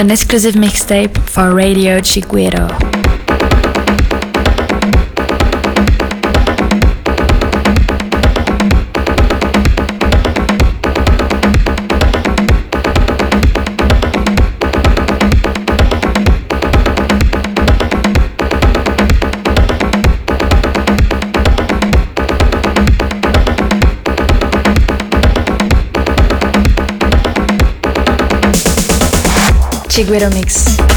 an exclusive mixtape for Radio Chiguero. Chiguero Mix.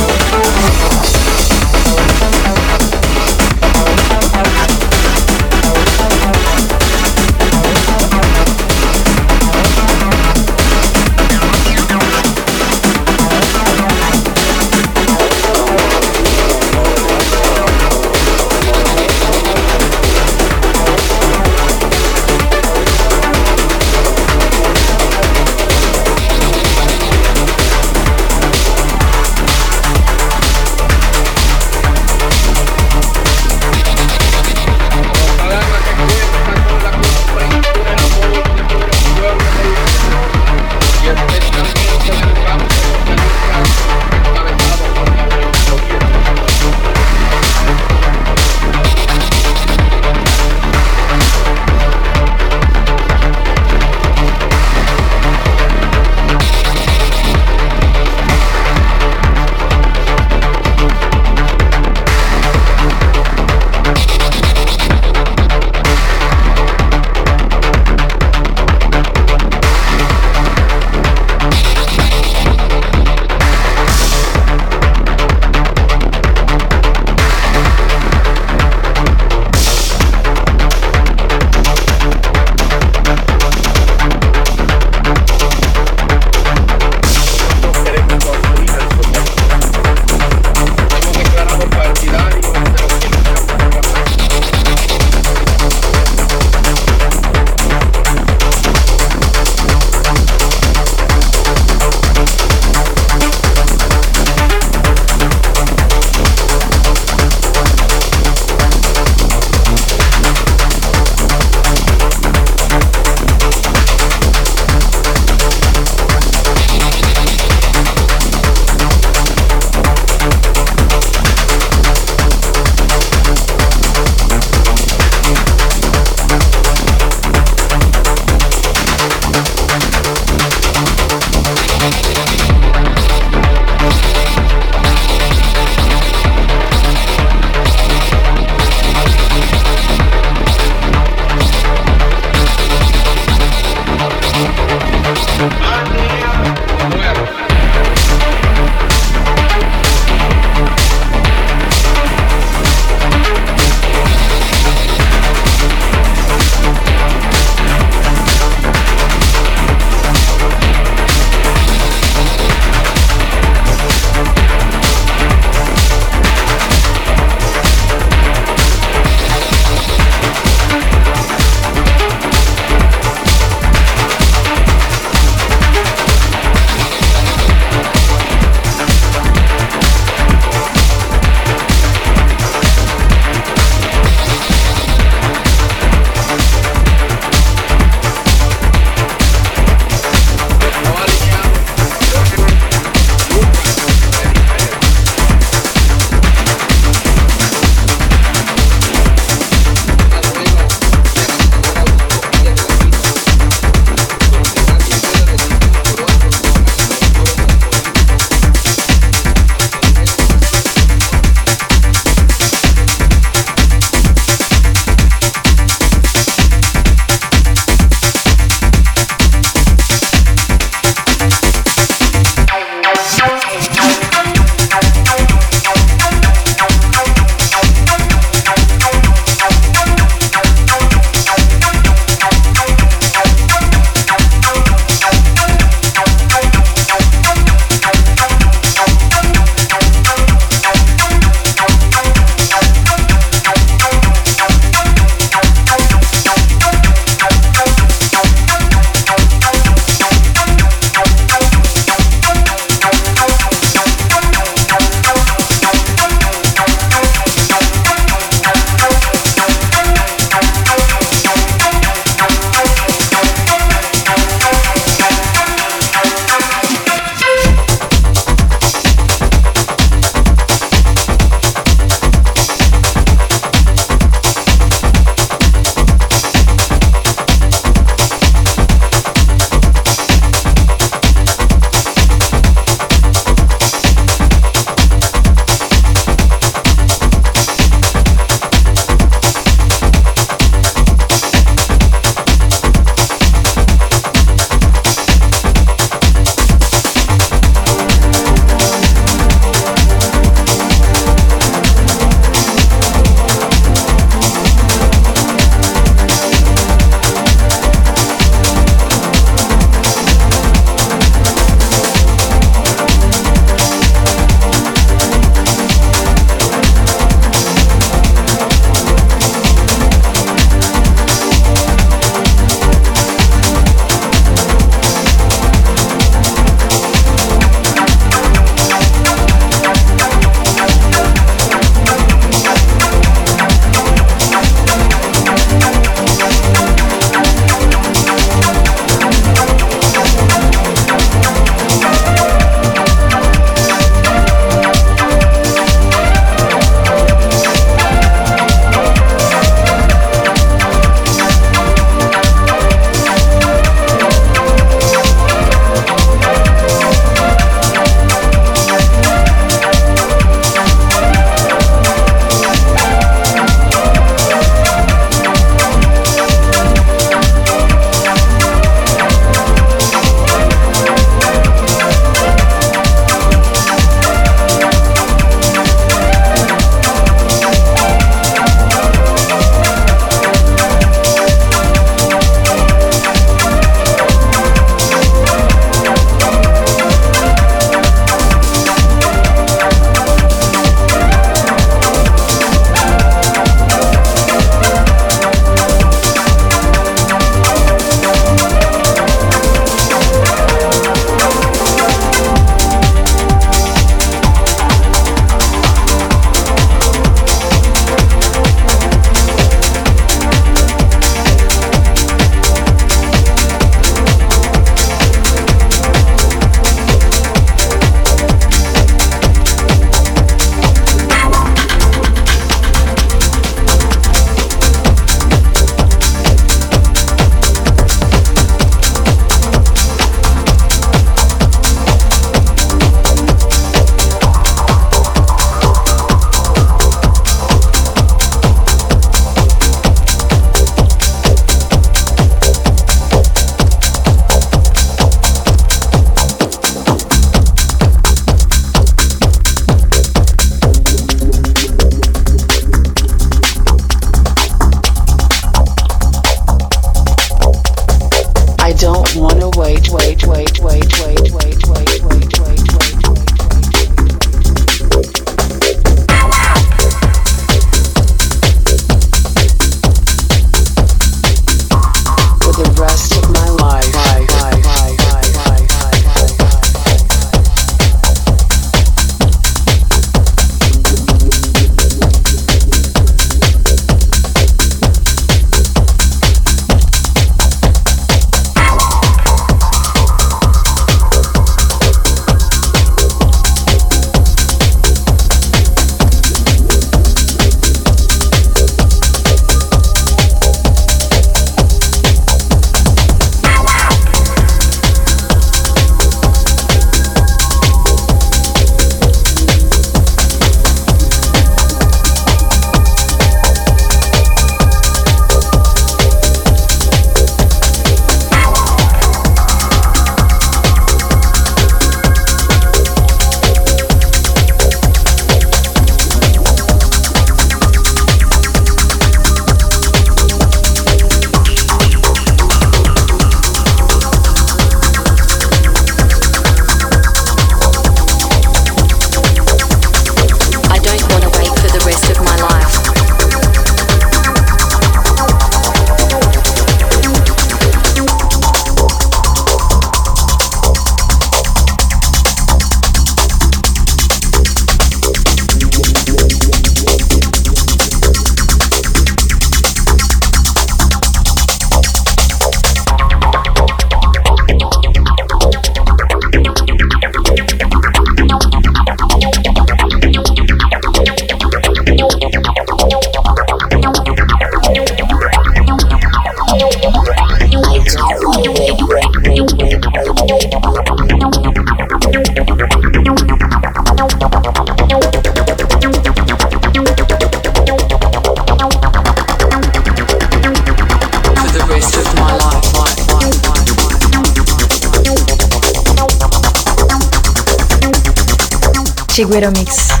Chiguero Mix.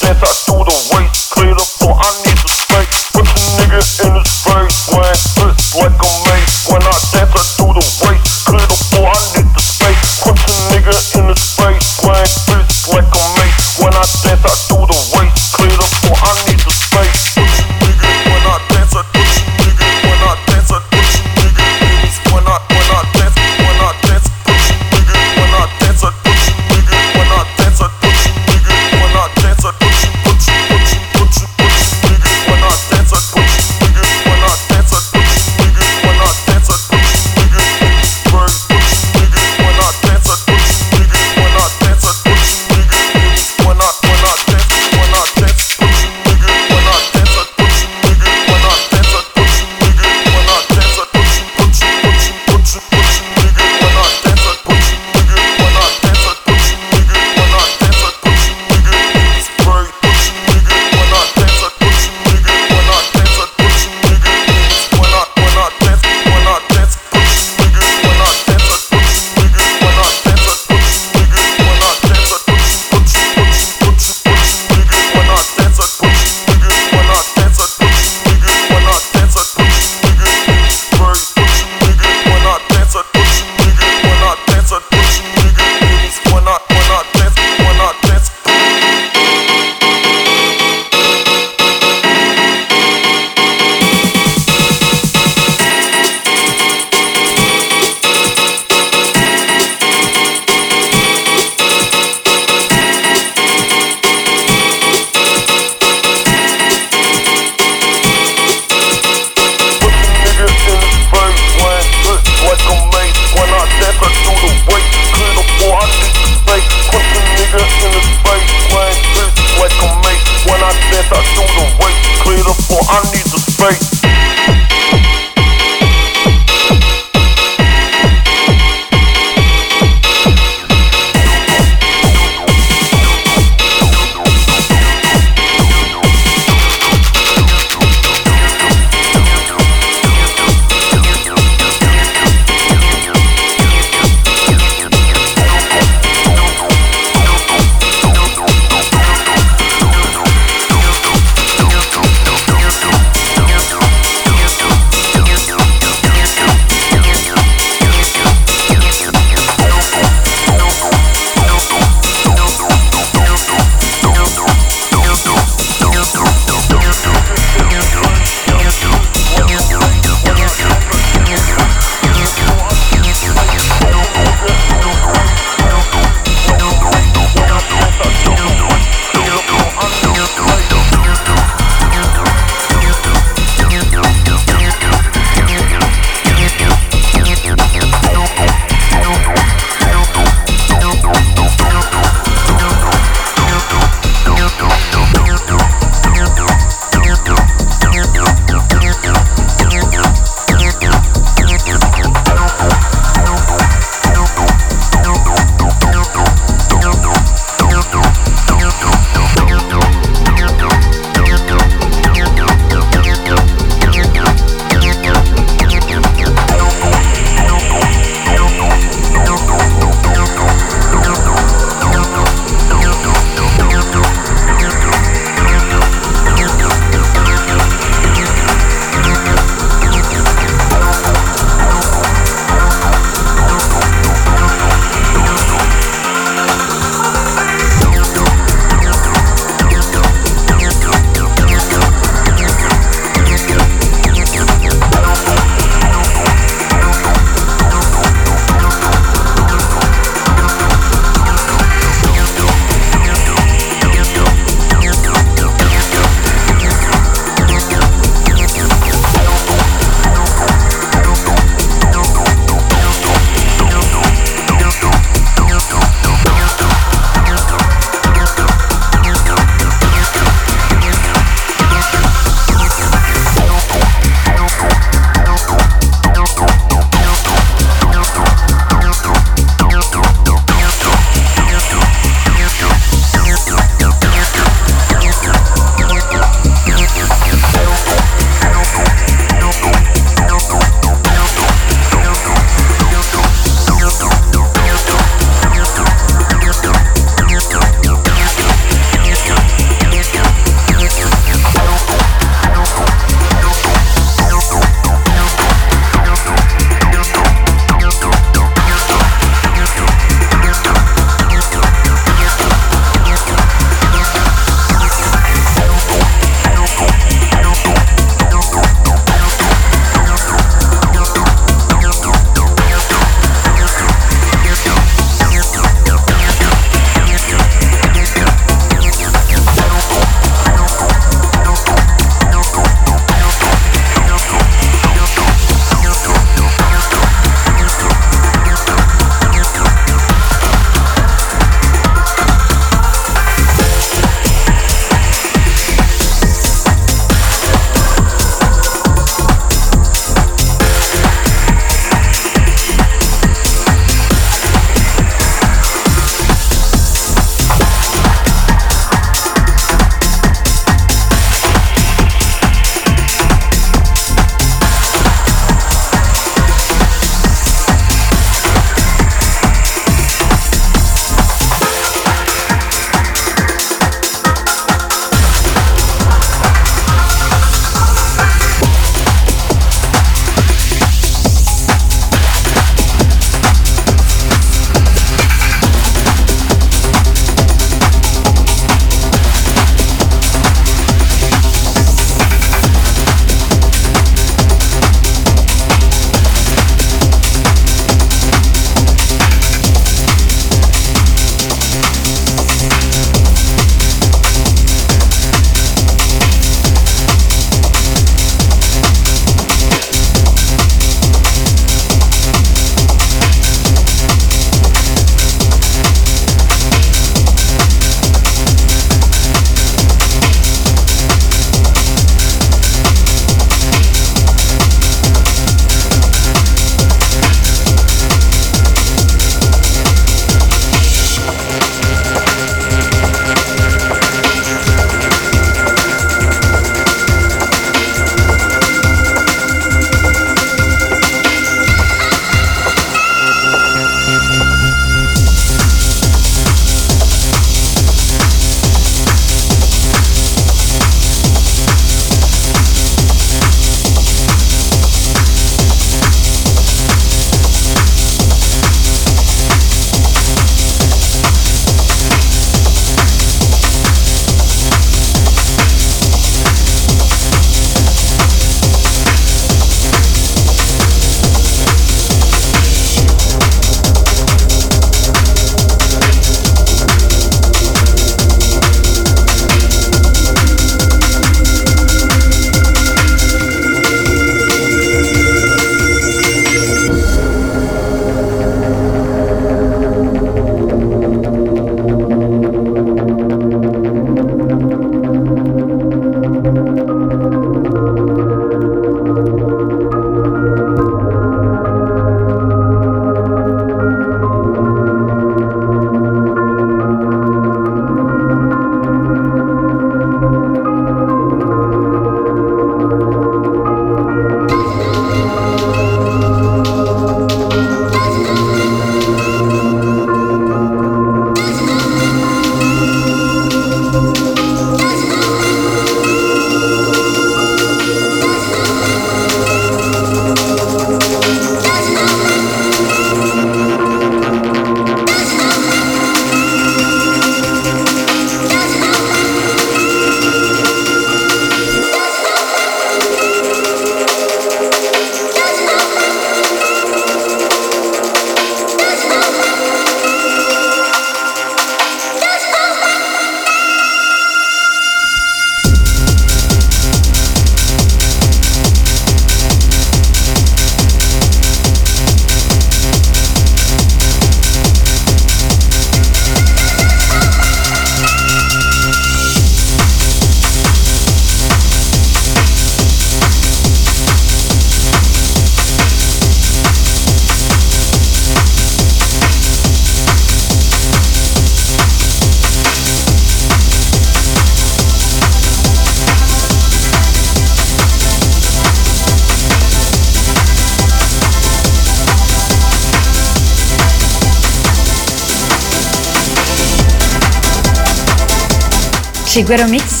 Chiguero Mix.